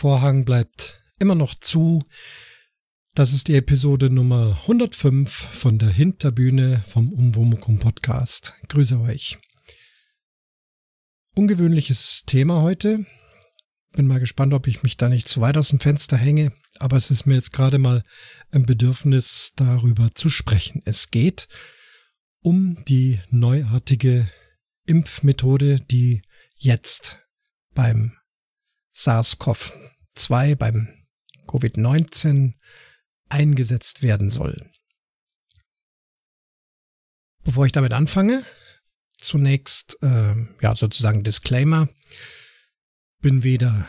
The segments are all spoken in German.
Vorhang bleibt immer noch zu. Das ist die Episode Nummer 105 von der Hinterbühne vom Umwomukum Podcast. Grüße euch. Ungewöhnliches Thema heute. Bin mal gespannt, ob ich mich da nicht zu weit aus dem Fenster hänge, aber es ist mir jetzt gerade mal ein Bedürfnis, darüber zu sprechen. Es geht um die neuartige Impfmethode, die jetzt beim SARS-CoV-2 beim Covid-19 eingesetzt werden soll. Bevor ich damit anfange, zunächst äh, ja sozusagen Disclaimer. Bin weder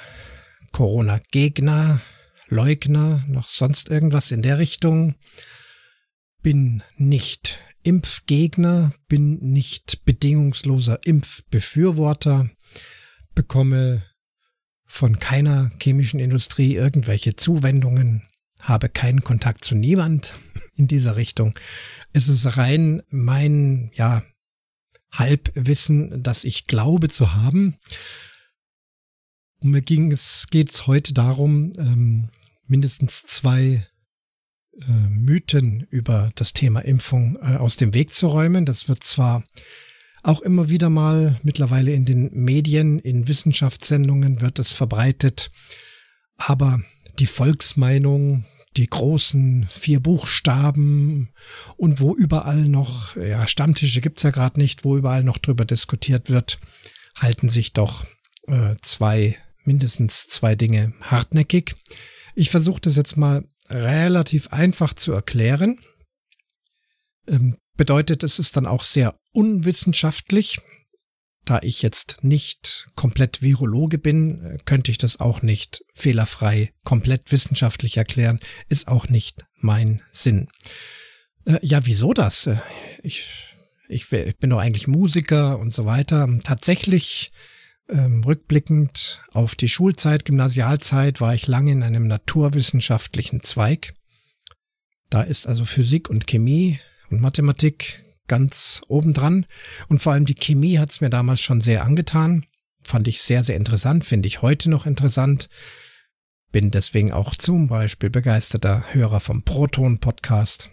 Corona-Gegner, Leugner noch sonst irgendwas in der Richtung. Bin nicht Impfgegner, bin nicht bedingungsloser Impfbefürworter, bekomme von keiner chemischen Industrie irgendwelche Zuwendungen, habe keinen Kontakt zu niemand in dieser Richtung. Es ist rein mein, ja, Halbwissen, das ich glaube zu haben. Und mir ging es, geht's heute darum, ähm, mindestens zwei äh, Mythen über das Thema Impfung äh, aus dem Weg zu räumen. Das wird zwar auch immer wieder mal mittlerweile in den Medien, in Wissenschaftssendungen wird es verbreitet. Aber die Volksmeinung, die großen vier Buchstaben und wo überall noch, ja, Stammtische gibt's ja gerade nicht, wo überall noch drüber diskutiert wird, halten sich doch äh, zwei, mindestens zwei Dinge hartnäckig. Ich versuche das jetzt mal relativ einfach zu erklären. Ähm, bedeutet, es ist dann auch sehr unwissenschaftlich. Da ich jetzt nicht komplett Virologe bin, könnte ich das auch nicht fehlerfrei komplett wissenschaftlich erklären. Ist auch nicht mein Sinn. Äh, ja, wieso das? Äh, ich, ich, ich, bin doch eigentlich Musiker und so weiter. Tatsächlich, ähm, rückblickend auf die Schulzeit, Gymnasialzeit, war ich lange in einem naturwissenschaftlichen Zweig. Da ist also Physik und Chemie und Mathematik ganz obendran. Und vor allem die Chemie hat es mir damals schon sehr angetan. Fand ich sehr, sehr interessant, finde ich heute noch interessant. Bin deswegen auch zum Beispiel begeisterter Hörer vom Proton-Podcast.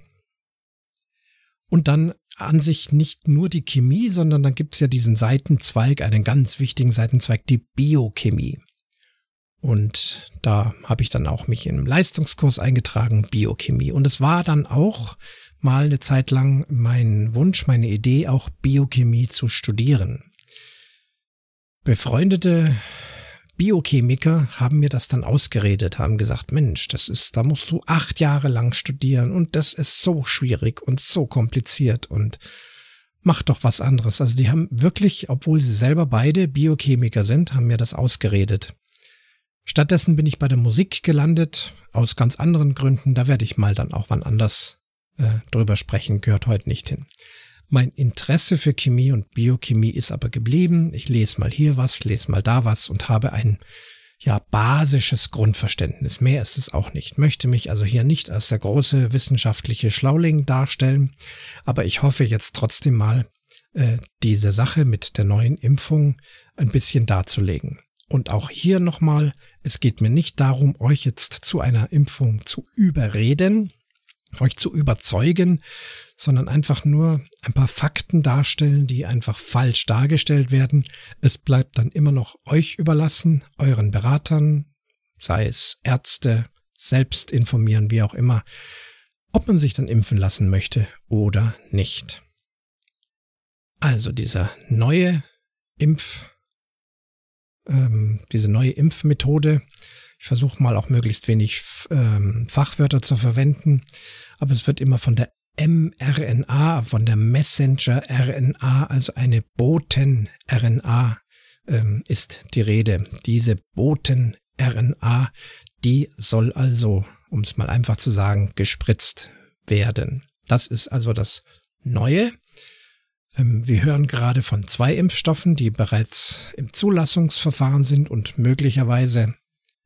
Und dann an sich nicht nur die Chemie, sondern dann gibt's ja diesen Seitenzweig, einen ganz wichtigen Seitenzweig, die Biochemie. Und da habe ich dann auch mich im Leistungskurs eingetragen, Biochemie. Und es war dann auch mal eine Zeit lang mein Wunsch, meine Idee, auch Biochemie zu studieren. Befreundete Biochemiker haben mir das dann ausgeredet, haben gesagt, Mensch, das ist, da musst du acht Jahre lang studieren und das ist so schwierig und so kompliziert und mach doch was anderes. Also die haben wirklich, obwohl sie selber beide Biochemiker sind, haben mir das ausgeredet. Stattdessen bin ich bei der Musik gelandet, aus ganz anderen Gründen. Da werde ich mal dann auch wann anders äh, drüber sprechen, gehört heute nicht hin. Mein Interesse für Chemie und Biochemie ist aber geblieben. Ich lese mal hier was, lese mal da was und habe ein ja basisches Grundverständnis. Mehr ist es auch nicht. Möchte mich also hier nicht als der große wissenschaftliche Schlauling darstellen, aber ich hoffe jetzt trotzdem mal äh, diese Sache mit der neuen Impfung ein bisschen darzulegen. Und auch hier nochmal, es geht mir nicht darum, euch jetzt zu einer Impfung zu überreden, euch zu überzeugen, sondern einfach nur ein paar Fakten darstellen, die einfach falsch dargestellt werden. Es bleibt dann immer noch euch überlassen, euren Beratern, sei es Ärzte, selbst informieren, wie auch immer, ob man sich dann impfen lassen möchte oder nicht. Also dieser neue Impf, ähm, diese neue Impfmethode ich versuche mal auch möglichst wenig ähm, Fachwörter zu verwenden, aber es wird immer von der mRNA, von der Messenger-RNA, also eine Boten-RNA ähm, ist die Rede. Diese Boten-RNA, die soll also, um es mal einfach zu sagen, gespritzt werden. Das ist also das Neue. Ähm, wir hören gerade von zwei Impfstoffen, die bereits im Zulassungsverfahren sind und möglicherweise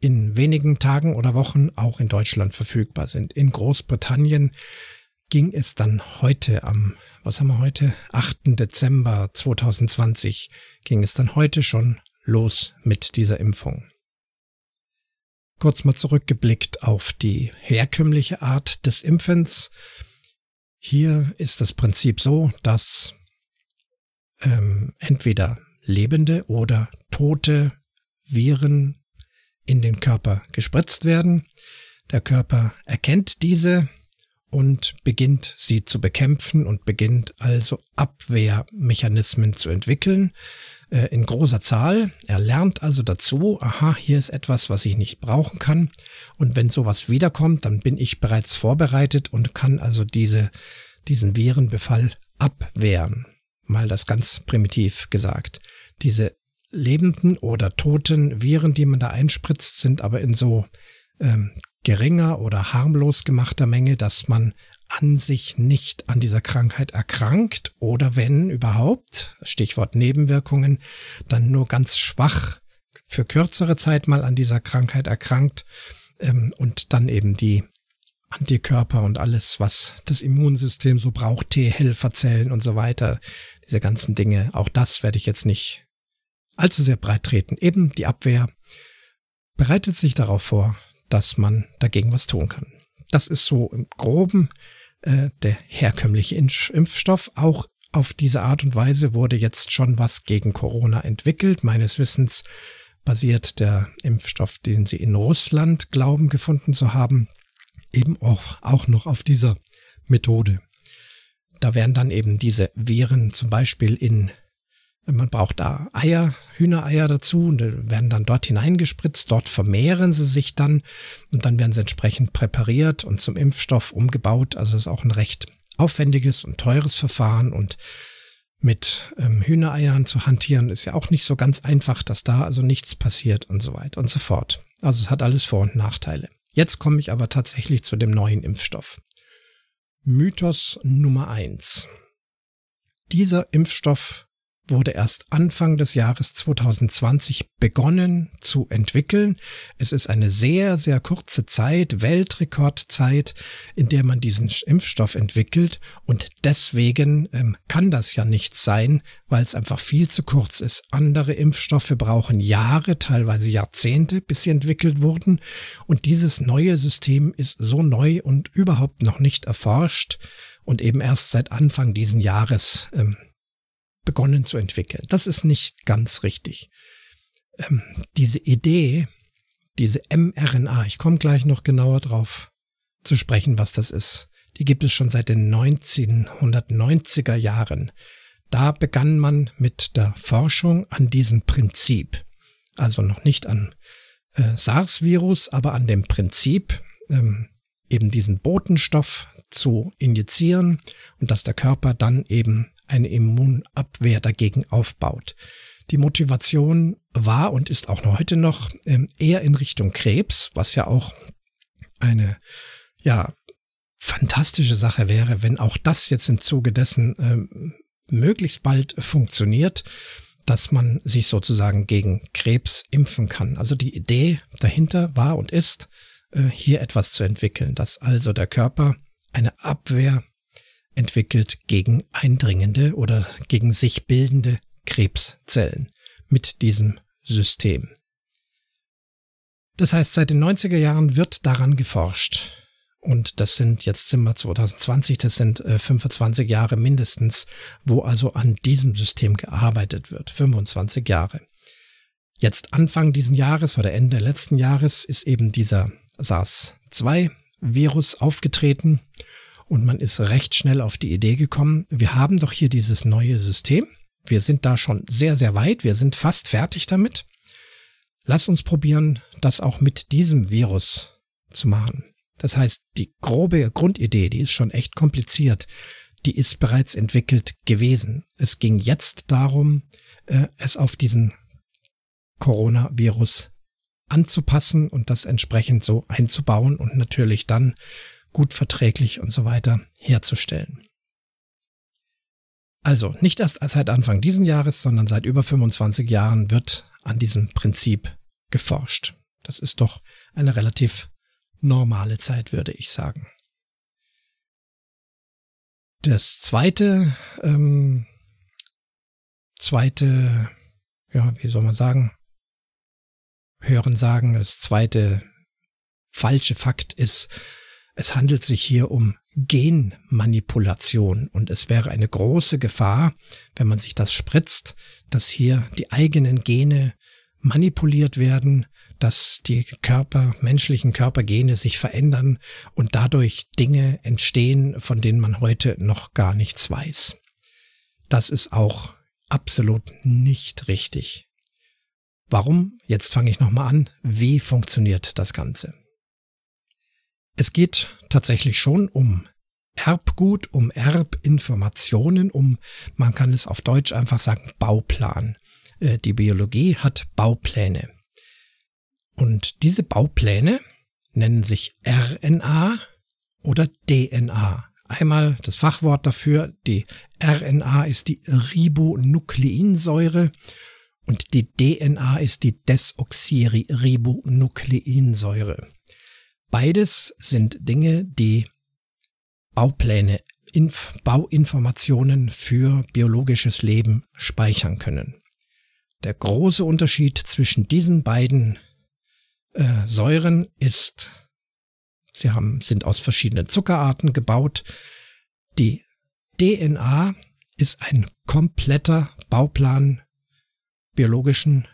in wenigen Tagen oder Wochen auch in Deutschland verfügbar sind. In Großbritannien ging es dann heute am, was haben wir heute? 8. Dezember 2020 ging es dann heute schon los mit dieser Impfung. kurz mal zurückgeblickt auf die herkömmliche Art des Impfens. Hier ist das Prinzip so, dass ähm, entweder lebende oder tote Viren in den Körper gespritzt werden. Der Körper erkennt diese und beginnt sie zu bekämpfen und beginnt also Abwehrmechanismen zu entwickeln äh, in großer Zahl. Er lernt also dazu, aha, hier ist etwas, was ich nicht brauchen kann. Und wenn sowas wiederkommt, dann bin ich bereits vorbereitet und kann also diese, diesen Virenbefall abwehren. Mal das ganz primitiv gesagt. Diese lebenden oder toten Viren, die man da einspritzt, sind aber in so ähm, geringer oder harmlos gemachter Menge, dass man an sich nicht an dieser Krankheit erkrankt oder wenn überhaupt, Stichwort Nebenwirkungen, dann nur ganz schwach für kürzere Zeit mal an dieser Krankheit erkrankt ähm, und dann eben die Antikörper und alles, was das Immunsystem so braucht, T-Helferzellen und so weiter, diese ganzen Dinge, auch das werde ich jetzt nicht allzu sehr breit treten. Eben die Abwehr bereitet sich darauf vor, dass man dagegen was tun kann. Das ist so im groben äh, der herkömmliche Impfstoff. Auch auf diese Art und Weise wurde jetzt schon was gegen Corona entwickelt. Meines Wissens basiert der Impfstoff, den sie in Russland glauben gefunden zu haben, eben auch, auch noch auf dieser Methode. Da werden dann eben diese Viren zum Beispiel in man braucht da Eier, Hühnereier dazu und werden dann dort hineingespritzt. Dort vermehren sie sich dann und dann werden sie entsprechend präpariert und zum Impfstoff umgebaut. Also es ist auch ein recht aufwendiges und teures Verfahren und mit ähm, Hühnereiern zu hantieren ist ja auch nicht so ganz einfach, dass da also nichts passiert und so weiter und so fort. Also es hat alles Vor- und Nachteile. Jetzt komme ich aber tatsächlich zu dem neuen Impfstoff. Mythos Nummer eins: Dieser Impfstoff wurde erst Anfang des Jahres 2020 begonnen zu entwickeln. Es ist eine sehr, sehr kurze Zeit, Weltrekordzeit, in der man diesen Impfstoff entwickelt und deswegen ähm, kann das ja nicht sein, weil es einfach viel zu kurz ist. Andere Impfstoffe brauchen Jahre, teilweise Jahrzehnte, bis sie entwickelt wurden und dieses neue System ist so neu und überhaupt noch nicht erforscht und eben erst seit Anfang diesen Jahres ähm, begonnen zu entwickeln. Das ist nicht ganz richtig. Ähm, diese Idee, diese mRNA, ich komme gleich noch genauer drauf zu sprechen, was das ist, die gibt es schon seit den 1990er Jahren. Da begann man mit der Forschung an diesem Prinzip. Also noch nicht an äh, SARS-Virus, aber an dem Prinzip, ähm, eben diesen Botenstoff zu injizieren und dass der Körper dann eben eine Immunabwehr dagegen aufbaut. Die Motivation war und ist auch noch heute noch ähm, eher in Richtung Krebs, was ja auch eine, ja, fantastische Sache wäre, wenn auch das jetzt im Zuge dessen ähm, möglichst bald funktioniert, dass man sich sozusagen gegen Krebs impfen kann. Also die Idee dahinter war und ist, äh, hier etwas zu entwickeln, dass also der Körper eine Abwehr entwickelt gegen eindringende oder gegen sich bildende Krebszellen mit diesem System. Das heißt, seit den 90er Jahren wird daran geforscht. Und das sind, jetzt sind wir 2020, das sind äh, 25 Jahre mindestens, wo also an diesem System gearbeitet wird. 25 Jahre. Jetzt Anfang diesen Jahres oder Ende letzten Jahres ist eben dieser SARS-2-Virus aufgetreten und man ist recht schnell auf die Idee gekommen, wir haben doch hier dieses neue System. Wir sind da schon sehr, sehr weit. Wir sind fast fertig damit. Lass uns probieren, das auch mit diesem Virus zu machen. Das heißt, die grobe Grundidee, die ist schon echt kompliziert, die ist bereits entwickelt gewesen. Es ging jetzt darum, äh, es auf diesen Coronavirus anzupassen und das entsprechend so einzubauen und natürlich dann gut verträglich und so weiter herzustellen. Also nicht erst seit Anfang diesen Jahres, sondern seit über 25 Jahren wird an diesem Prinzip geforscht. Das ist doch eine relativ normale Zeit, würde ich sagen. Das zweite, ähm, zweite, ja, wie soll man sagen, hören sagen, das zweite falsche Fakt ist, es handelt sich hier um Genmanipulation und es wäre eine große Gefahr, wenn man sich das spritzt, dass hier die eigenen Gene manipuliert werden, dass die Körper, menschlichen Körpergene sich verändern und dadurch Dinge entstehen, von denen man heute noch gar nichts weiß. Das ist auch absolut nicht richtig. Warum? Jetzt fange ich nochmal an. Wie funktioniert das Ganze? Es geht tatsächlich schon um Erbgut, um Erbinformationen, um, man kann es auf Deutsch einfach sagen, Bauplan. Äh, die Biologie hat Baupläne. Und diese Baupläne nennen sich RNA oder DNA. Einmal das Fachwort dafür, die RNA ist die Ribonukleinsäure und die DNA ist die Desoxyribonukleinsäure. Beides sind Dinge, die Baupläne, Inf Bauinformationen für biologisches Leben speichern können. Der große Unterschied zwischen diesen beiden äh, Säuren ist, sie haben, sind aus verschiedenen Zuckerarten gebaut. Die DNA ist ein kompletter Bauplan biologischen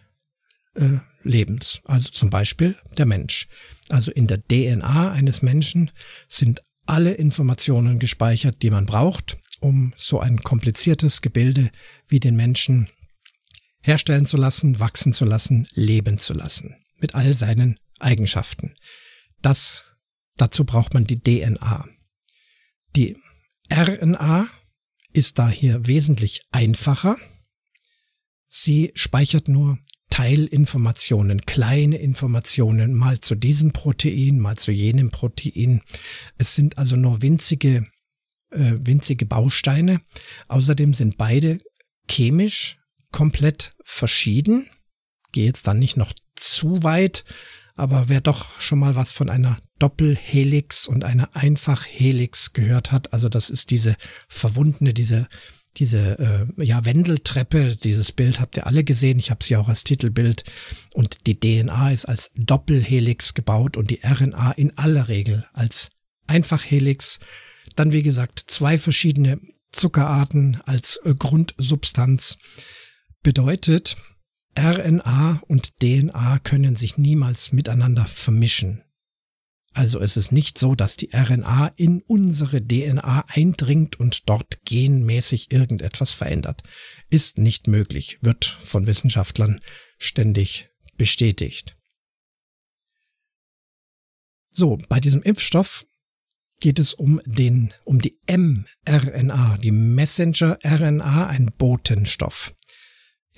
äh, Lebens, also zum Beispiel der Mensch. Also in der DNA eines Menschen sind alle Informationen gespeichert, die man braucht, um so ein kompliziertes Gebilde wie den Menschen herstellen zu lassen, wachsen zu lassen, leben zu lassen, mit all seinen Eigenschaften. Das, dazu braucht man die DNA. Die RNA ist da hier wesentlich einfacher. Sie speichert nur Teilinformationen, kleine Informationen, mal zu diesem Protein, mal zu jenem Protein. Es sind also nur winzige, äh, winzige Bausteine. Außerdem sind beide chemisch komplett verschieden. Gehe jetzt dann nicht noch zu weit, aber wer doch schon mal was von einer Doppelhelix und einer Einfachhelix gehört hat, also das ist diese verwundene, diese diese äh, ja Wendeltreppe, dieses Bild habt ihr alle gesehen. Ich habe sie auch als Titelbild. Und die DNA ist als Doppelhelix gebaut und die RNA in aller Regel als Einfachhelix. Dann wie gesagt zwei verschiedene Zuckerarten als äh, Grundsubstanz. Bedeutet, RNA und DNA können sich niemals miteinander vermischen. Also es ist nicht so, dass die RNA in unsere DNA eindringt und dort genmäßig irgendetwas verändert. Ist nicht möglich, wird von Wissenschaftlern ständig bestätigt. So, bei diesem Impfstoff geht es um den, um die mRNA, die Messenger-RNA, ein Botenstoff.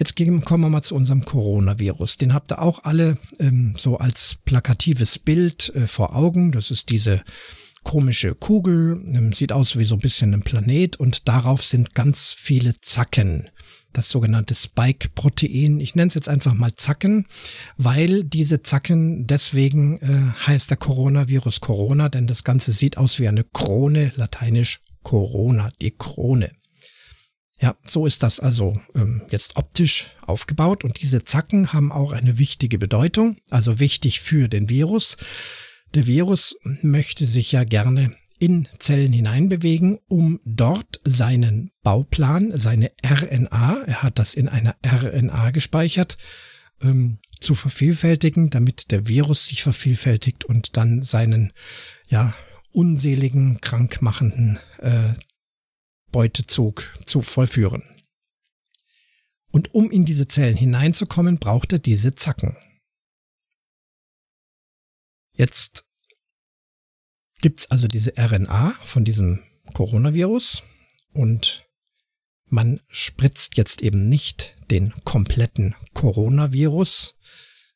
Jetzt kommen wir mal zu unserem Coronavirus. Den habt ihr auch alle ähm, so als plakatives Bild äh, vor Augen. Das ist diese komische Kugel, ähm, sieht aus wie so ein bisschen ein Planet und darauf sind ganz viele Zacken. Das sogenannte Spike-Protein. Ich nenne es jetzt einfach mal Zacken, weil diese Zacken, deswegen äh, heißt der Coronavirus Corona, denn das Ganze sieht aus wie eine Krone, lateinisch Corona, die Krone. Ja, so ist das also ähm, jetzt optisch aufgebaut und diese Zacken haben auch eine wichtige Bedeutung, also wichtig für den Virus. Der Virus möchte sich ja gerne in Zellen hineinbewegen, um dort seinen Bauplan, seine RNA, er hat das in einer RNA gespeichert, ähm, zu vervielfältigen, damit der Virus sich vervielfältigt und dann seinen ja unseligen, krankmachenden äh, Beutezug zu vollführen. Und um in diese Zellen hineinzukommen, braucht er diese Zacken. Jetzt gibt's also diese RNA von diesem Coronavirus und man spritzt jetzt eben nicht den kompletten Coronavirus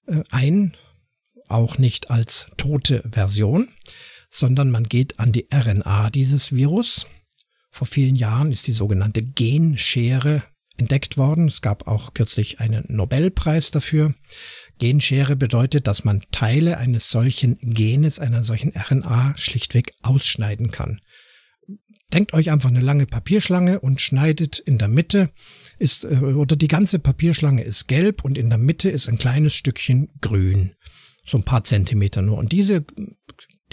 äh, ein, auch nicht als tote Version, sondern man geht an die RNA dieses Virus vor vielen Jahren ist die sogenannte Genschere entdeckt worden. Es gab auch kürzlich einen Nobelpreis dafür. Genschere bedeutet, dass man Teile eines solchen Genes, einer solchen RNA schlichtweg ausschneiden kann. Denkt euch einfach eine lange Papierschlange und schneidet in der Mitte ist, äh, oder die ganze Papierschlange ist gelb und in der Mitte ist ein kleines Stückchen grün. So ein paar Zentimeter nur. Und diese,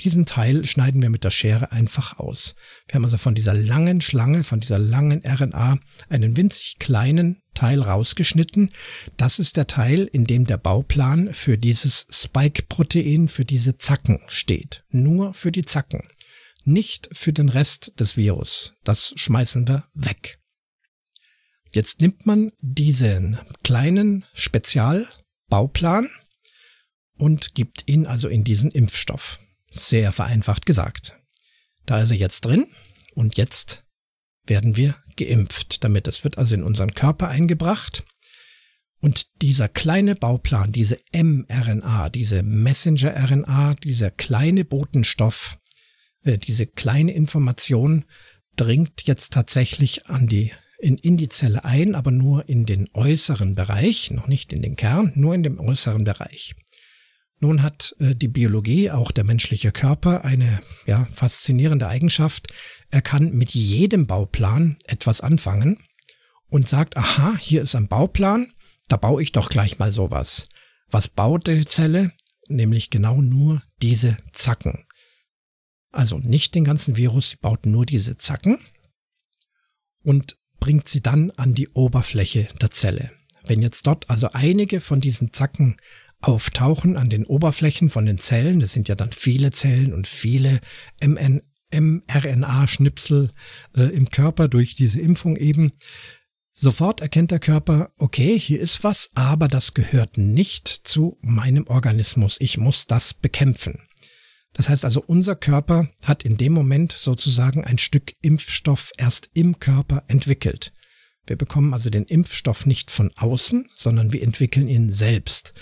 diesen Teil schneiden wir mit der Schere einfach aus. Wir haben also von dieser langen Schlange, von dieser langen RNA einen winzig kleinen Teil rausgeschnitten. Das ist der Teil, in dem der Bauplan für dieses Spike-Protein, für diese Zacken steht. Nur für die Zacken. Nicht für den Rest des Virus. Das schmeißen wir weg. Jetzt nimmt man diesen kleinen Spezialbauplan und gibt ihn also in diesen Impfstoff. Sehr vereinfacht gesagt. Da ist er jetzt drin und jetzt werden wir geimpft damit. Das wird also in unseren Körper eingebracht. Und dieser kleine Bauplan, diese mRNA, diese Messenger-RNA, dieser kleine Botenstoff, äh, diese kleine Information dringt jetzt tatsächlich an die in, in die Zelle ein, aber nur in den äußeren Bereich, noch nicht in den Kern, nur in dem äußeren Bereich. Nun hat äh, die Biologie, auch der menschliche Körper, eine ja, faszinierende Eigenschaft. Er kann mit jedem Bauplan etwas anfangen und sagt, aha, hier ist ein Bauplan, da baue ich doch gleich mal sowas. Was baut die Zelle? Nämlich genau nur diese Zacken. Also nicht den ganzen Virus, sie baut nur diese Zacken. Und bringt sie dann an die Oberfläche der Zelle. Wenn jetzt dort also einige von diesen Zacken auftauchen an den Oberflächen von den Zellen, das sind ja dann viele Zellen und viele mRNA-Schnipsel äh, im Körper durch diese Impfung eben, Sofort erkennt der Körper, okay, hier ist was, aber das gehört nicht zu meinem Organismus. Ich muss das bekämpfen. Das heißt also, unser Körper hat in dem Moment sozusagen ein Stück Impfstoff erst im Körper entwickelt. Wir bekommen also den Impfstoff nicht von außen, sondern wir entwickeln ihn selbst.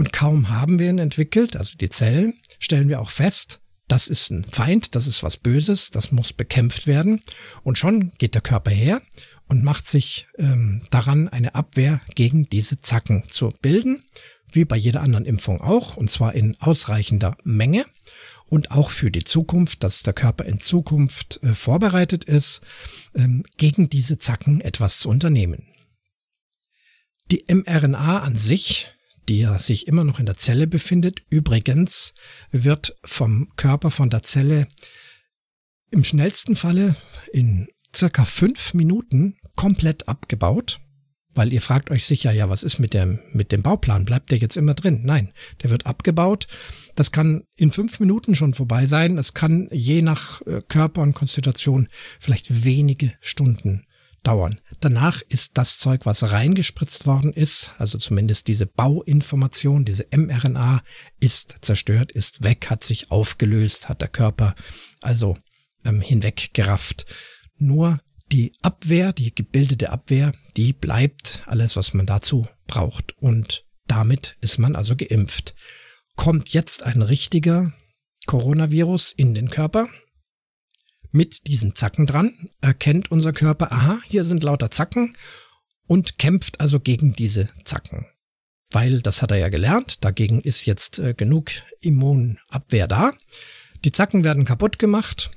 Und kaum haben wir ihn entwickelt, also die Zellen, stellen wir auch fest, das ist ein Feind, das ist was Böses, das muss bekämpft werden. Und schon geht der Körper her und macht sich ähm, daran, eine Abwehr gegen diese Zacken zu bilden, wie bei jeder anderen Impfung auch, und zwar in ausreichender Menge und auch für die Zukunft, dass der Körper in Zukunft äh, vorbereitet ist, ähm, gegen diese Zacken etwas zu unternehmen. Die mRNA an sich, ja sich immer noch in der Zelle befindet, übrigens wird vom Körper, von der Zelle im schnellsten Falle in circa fünf Minuten komplett abgebaut weil ihr fragt euch sicher, ja, was ist mit dem, mit dem Bauplan? Bleibt der jetzt immer drin? Nein, der wird abgebaut. Das kann in fünf Minuten schon vorbei sein. Es kann je nach äh, Körper und Konstitution vielleicht wenige Stunden dauern. Danach ist das Zeug, was reingespritzt worden ist, also zumindest diese Bauinformation, diese mRNA, ist zerstört, ist weg, hat sich aufgelöst, hat der Körper also ähm, hinweggerafft. Nur die Abwehr, die gebildete Abwehr, die bleibt alles, was man dazu braucht. Und damit ist man also geimpft. Kommt jetzt ein richtiger Coronavirus in den Körper, mit diesen Zacken dran, erkennt unser Körper, aha, hier sind lauter Zacken und kämpft also gegen diese Zacken. Weil, das hat er ja gelernt, dagegen ist jetzt äh, genug Immunabwehr da. Die Zacken werden kaputt gemacht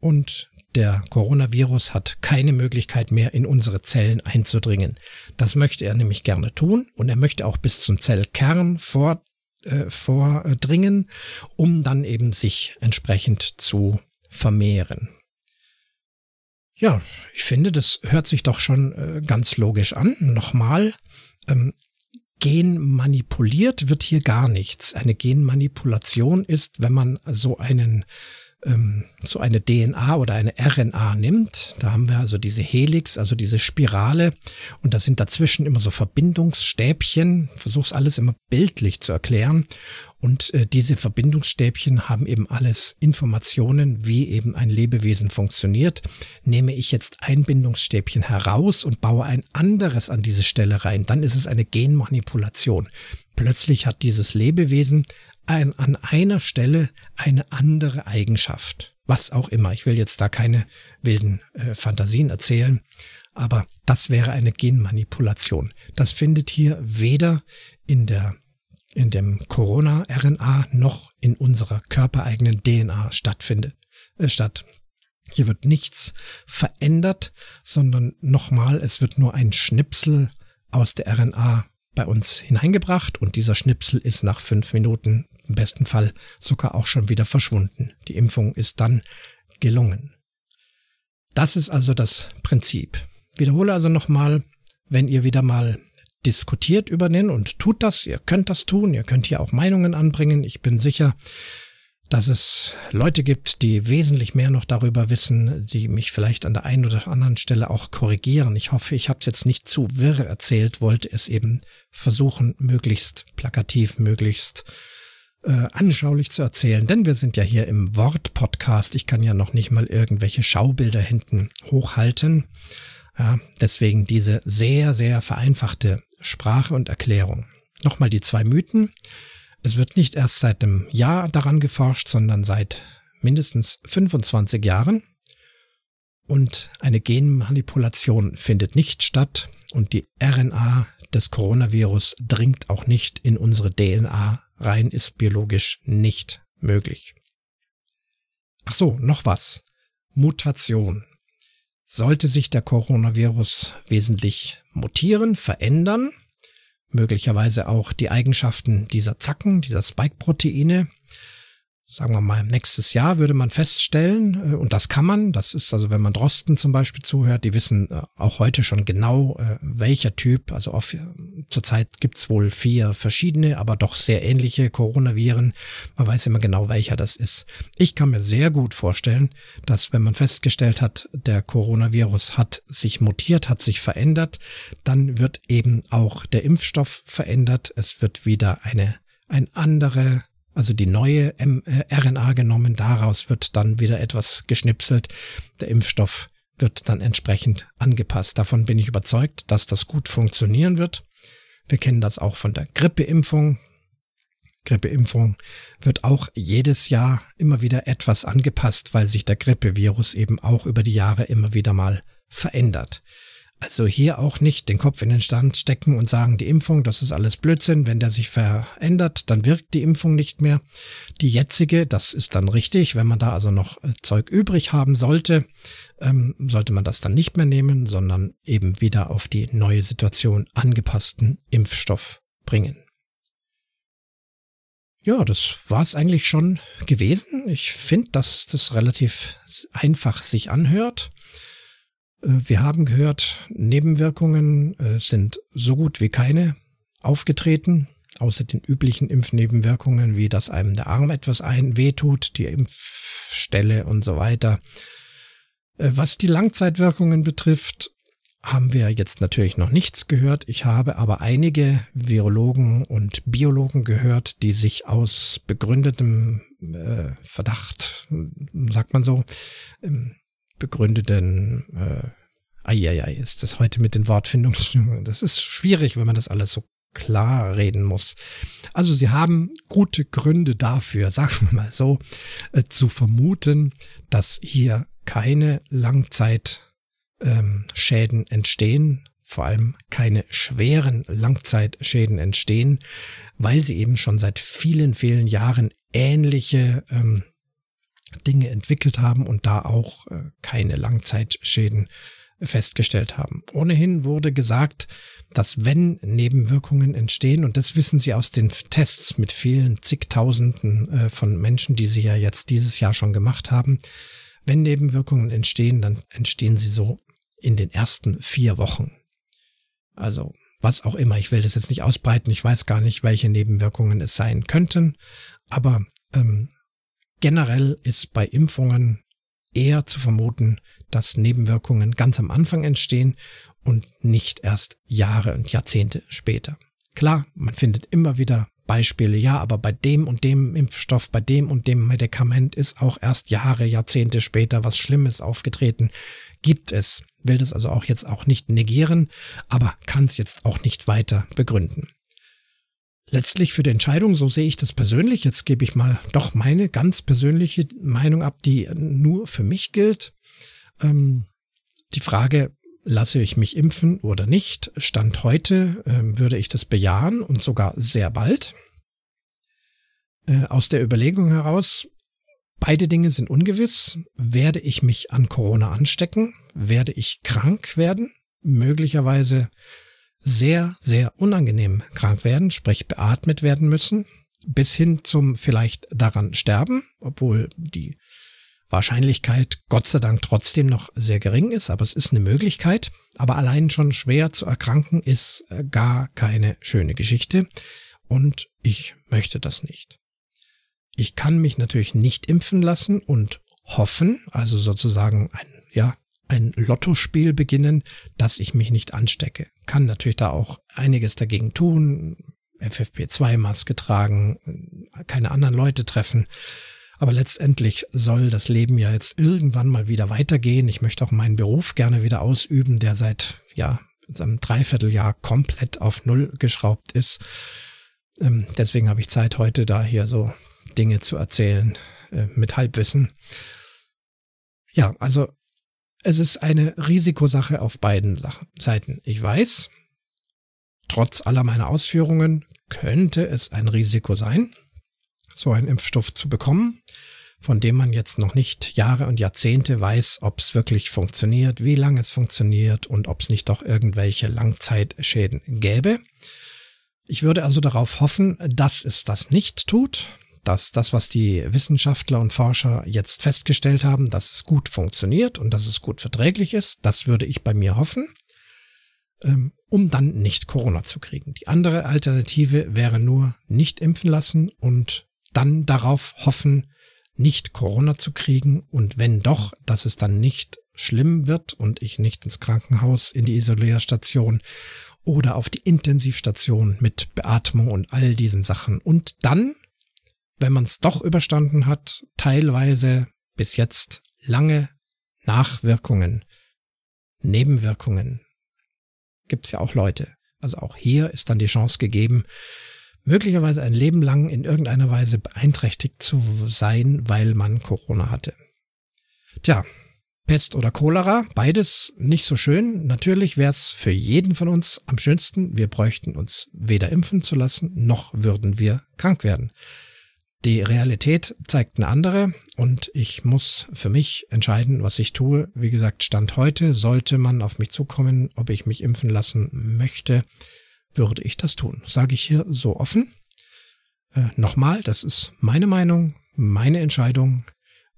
und der Coronavirus hat keine Möglichkeit mehr in unsere Zellen einzudringen. Das möchte er nämlich gerne tun und er möchte auch bis zum Zellkern vor, äh, vordringen, um dann eben sich entsprechend zu vermehren. Ja, ich finde, das hört sich doch schon äh, ganz logisch an. Nochmal, ähm, genmanipuliert wird hier gar nichts. Eine Genmanipulation ist, wenn man so einen ähm, so eine DNA oder eine RNA nimmt, da haben wir also diese Helix, also diese Spirale und da sind dazwischen immer so Verbindungsstäbchen, versuch's alles immer bildlich zu erklären und äh, diese Verbindungsstäbchen haben eben alles Informationen, wie eben ein Lebewesen funktioniert. Nehme ich jetzt ein Bindungsstäbchen heraus und baue ein anderes an diese Stelle rein, dann ist es eine Genmanipulation. Plötzlich hat dieses Lebewesen ein, an einer Stelle eine andere Eigenschaft. Was auch immer. Ich will jetzt da keine wilden äh, Fantasien erzählen, aber das wäre eine Genmanipulation. Das findet hier weder in der in dem Corona-RNA noch in unserer körpereigenen DNA stattfindet, äh, statt. Hier wird nichts verändert, sondern nochmal, es wird nur ein Schnipsel aus der RNA bei uns hineingebracht und dieser Schnipsel ist nach fünf Minuten im besten Fall sogar auch schon wieder verschwunden. Die Impfung ist dann gelungen. Das ist also das Prinzip. Wiederhole also nochmal, wenn ihr wieder mal diskutiert über den und tut das, ihr könnt das tun, ihr könnt hier auch Meinungen anbringen. Ich bin sicher, dass es Leute gibt, die wesentlich mehr noch darüber wissen, die mich vielleicht an der einen oder anderen Stelle auch korrigieren. Ich hoffe, ich habe es jetzt nicht zu wirr erzählt, wollte es eben versuchen, möglichst plakativ, möglichst äh, anschaulich zu erzählen, denn wir sind ja hier im Wort-Podcast. Ich kann ja noch nicht mal irgendwelche Schaubilder hinten hochhalten. Ja, deswegen diese sehr, sehr vereinfachte Sprache und Erklärung. Nochmal die zwei Mythen. Es wird nicht erst seit einem Jahr daran geforscht, sondern seit mindestens 25 Jahren. Und eine Genmanipulation findet nicht statt und die RNA des Coronavirus dringt auch nicht in unsere DNA rein, ist biologisch nicht möglich. Ach so, noch was. Mutation. Sollte sich der Coronavirus wesentlich mutieren, verändern, möglicherweise auch die Eigenschaften dieser Zacken, dieser Spike-Proteine, sagen wir mal, nächstes Jahr würde man feststellen, äh, und das kann man, das ist also, wenn man Drosten zum Beispiel zuhört, die wissen äh, auch heute schon genau, äh, welcher Typ, also auf, zurzeit gibt's wohl vier verschiedene, aber doch sehr ähnliche Coronaviren. Man weiß immer genau, welcher das ist. Ich kann mir sehr gut vorstellen, dass wenn man festgestellt hat, der Coronavirus hat sich mutiert, hat sich verändert, dann wird eben auch der Impfstoff verändert. Es wird wieder eine, ein andere also die neue mRNA genommen, daraus wird dann wieder etwas geschnipselt. Der Impfstoff wird dann entsprechend angepasst. Davon bin ich überzeugt, dass das gut funktionieren wird. Wir kennen das auch von der Grippeimpfung. Grippeimpfung wird auch jedes Jahr immer wieder etwas angepasst, weil sich der Grippevirus eben auch über die Jahre immer wieder mal verändert. Also hier auch nicht den Kopf in den Stand stecken und sagen, die Impfung, das ist alles Blödsinn. Wenn der sich verändert, dann wirkt die Impfung nicht mehr. Die jetzige, das ist dann richtig. Wenn man da also noch äh, Zeug übrig haben sollte, ähm, sollte man das dann nicht mehr nehmen, sondern eben wieder auf die neue Situation angepassten Impfstoff bringen. Ja, das war es eigentlich schon gewesen. Ich finde, dass das relativ einfach sich anhört. Äh, wir haben gehört, Nebenwirkungen äh, sind so gut wie keine aufgetreten, außer den üblichen Impfnebenwirkungen, wie dass einem der Arm etwas ein wehtut, die Impfstelle und so weiter. Äh, was die Langzeitwirkungen betrifft, haben wir jetzt natürlich noch nichts gehört. Ich habe aber einige Virologen und Biologen gehört, die sich aus begründetem äh, Verdacht, sagt man so, ähm, begründeten äh, Eieiei, ist das heute mit den Wortfindungsstörungen. Das ist schwierig, wenn man das alles so klar reden muss. Also sie haben gute Gründe dafür, sagen wir mal so, äh, zu vermuten, dass hier keine Langzeitschäden ähm, entstehen, vor allem keine schweren Langzeitschäden entstehen, weil sie eben schon seit vielen, vielen Jahren ähnliche ähm, Dinge entwickelt haben und da auch äh, keine Langzeitschäden festgestellt haben. Ohnehin wurde gesagt, dass wenn Nebenwirkungen entstehen, und das wissen Sie aus den Tests mit vielen zigtausenden äh, von Menschen, die Sie ja jetzt dieses Jahr schon gemacht haben, wenn Nebenwirkungen entstehen, dann entstehen sie so in den ersten vier Wochen. Also was auch immer, ich will das jetzt nicht ausbreiten, ich weiß gar nicht, welche Nebenwirkungen es sein könnten, aber ähm, Generell ist bei Impfungen eher zu vermuten, dass Nebenwirkungen ganz am Anfang entstehen und nicht erst Jahre und Jahrzehnte später. Klar, man findet immer wieder Beispiele, ja, aber bei dem und dem Impfstoff, bei dem und dem Medikament ist auch erst Jahre, Jahrzehnte später was Schlimmes aufgetreten. Gibt es. Will das also auch jetzt auch nicht negieren, aber kann es jetzt auch nicht weiter begründen letztlich für die Entscheidung, so sehe ich das persönlich. Jetzt gebe ich mal doch meine ganz persönliche Meinung ab, die nur für mich gilt. Ähm, die Frage, lasse ich mich impfen oder nicht, Stand heute äh, würde ich das bejahen und sogar sehr bald. Äh, aus der Überlegung heraus, beide Dinge sind ungewiss. Werde ich mich an Corona anstecken? Werde ich krank werden? Möglicherweise sehr, sehr unangenehm krank werden, sprich beatmet werden müssen. bis hin zum vielleicht daran sterben, obwohl die Wahrscheinlichkeit Gott sei Dank trotzdem noch sehr gering ist, aber es ist eine Möglichkeit. Aber allein schon schwer zu erkranken ist äh, gar keine schöne Geschichte und ich möchte das nicht. Ich kann mich natürlich nicht impfen lassen und hoffen, also sozusagen ein, ja, ein Lottospiel beginnen, dass ich mich nicht anstecke. Kann natürlich da auch einiges dagegen tun, FFP2-Maske tragen, keine anderen Leute treffen. Aber letztendlich soll das Leben ja jetzt irgendwann mal wieder weitergehen. Ich möchte auch meinen Beruf gerne wieder ausüben, der seit, ja, einem Dreivierteljahr komplett auf Null geschraubt ist. Ähm, deswegen habe ich Zeit, heute da hier so Dinge zu erzählen äh, mit Halbwissen. Ja, also es ist eine Risikosache auf beiden Seiten. Ich weiß, trotz aller meiner Ausführungen könnte es ein Risiko sein, so einen Impfstoff zu bekommen, von dem man jetzt noch nicht Jahre und Jahrzehnte weiß, ob es wirklich funktioniert, wie lange es funktioniert und ob es nicht doch irgendwelche Langzeitschäden gäbe. Ich würde also darauf hoffen, dass es das nicht tut, dass das, was die Wissenschaftler und Forscher jetzt festgestellt haben, dass es gut funktioniert und dass es gut verträglich ist, das würde ich bei mir hoffen, ähm, um dann nicht Corona zu kriegen. Die andere Alternative wäre nur nicht impfen lassen und dann darauf hoffen, nicht Corona zu kriegen und wenn doch, dass es dann nicht schlimm wird und ich nicht ins Krankenhaus, in die Isolierstation oder auf die Intensivstation mit Beatmung und all diesen Sachen. Und dann, wenn man es doch überstanden hat, teilweise bis jetzt lange Nachwirkungen, Nebenwirkungen. Gibt's ja auch Leute. Also auch hier ist dann die Chance gegeben, möglicherweise ein Leben lang in irgendeiner Weise beeinträchtigt zu sein, weil man Corona hatte. Tja, Pest oder Cholera, beides nicht so schön. Natürlich wäre es für jeden von uns am schönsten, wir bräuchten uns weder impfen zu lassen, noch würden wir krank werden. Die Realität zeigt eine andere und ich muss für mich entscheiden, was ich tue. Wie gesagt, Stand heute sollte man auf mich zukommen, ob ich mich impfen lassen möchte, würde ich das tun. Sage ich hier so offen. Äh, Nochmal, das ist meine Meinung, meine Entscheidung.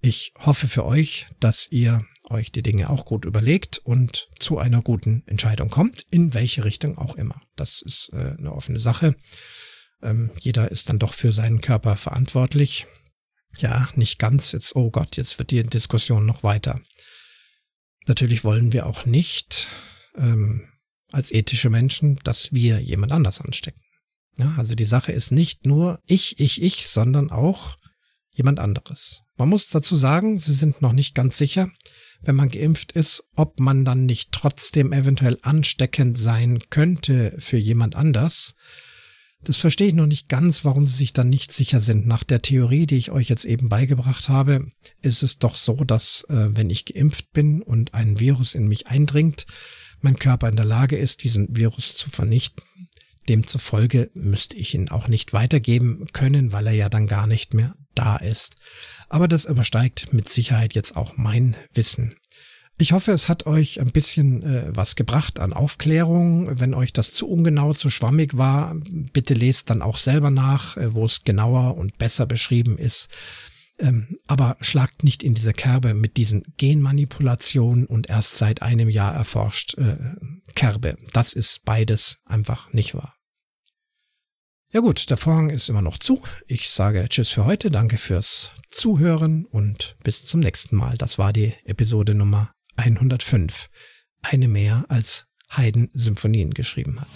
Ich hoffe für euch, dass ihr euch die Dinge auch gut überlegt und zu einer guten Entscheidung kommt, in welche Richtung auch immer. Das ist äh, eine offene Sache. Ähm, jeder ist dann doch für seinen Körper verantwortlich. Ja, nicht ganz. Jetzt, oh Gott, jetzt wird die Diskussion noch weiter. Natürlich wollen wir auch nicht ähm, als ethische Menschen, dass wir jemand anders anstecken. Ja, also die Sache ist nicht nur ich, ich, ich, sondern auch jemand anderes. Man muss dazu sagen, sie sind noch nicht ganz sicher, wenn man geimpft ist, ob man dann nicht trotzdem eventuell ansteckend sein könnte für jemand anders. Das verstehe ich noch nicht ganz, warum sie sich dann nicht sicher sind. Nach der Theorie, die ich euch jetzt eben beigebracht habe, ist es doch so, dass äh, wenn ich geimpft bin und ein Virus in mich eindringt, mein Körper in der Lage ist, diesen Virus zu vernichten. Demzufolge müsste ich ihn auch nicht weitergeben können, weil er ja dann gar nicht mehr da ist. Aber das übersteigt mit Sicherheit jetzt auch mein Wissen. Ich hoffe, es hat euch ein bisschen äh, was gebracht an Aufklärung. Wenn euch das zu ungenau, zu schwammig war, bitte lest dann auch selber nach, äh, wo es genauer und besser beschrieben ist. Ähm, aber schlagt nicht in diese Kerbe mit diesen Genmanipulationen und erst seit einem Jahr erforscht äh, Kerbe. Das ist beides einfach nicht wahr. Ja gut, der Vorhang ist immer noch zu. Ich sage Tschüss für heute, danke fürs Zuhören und bis zum nächsten Mal. Das war die Episode Nummer 105. Eine mehr als Haydn Symphonien geschrieben hat.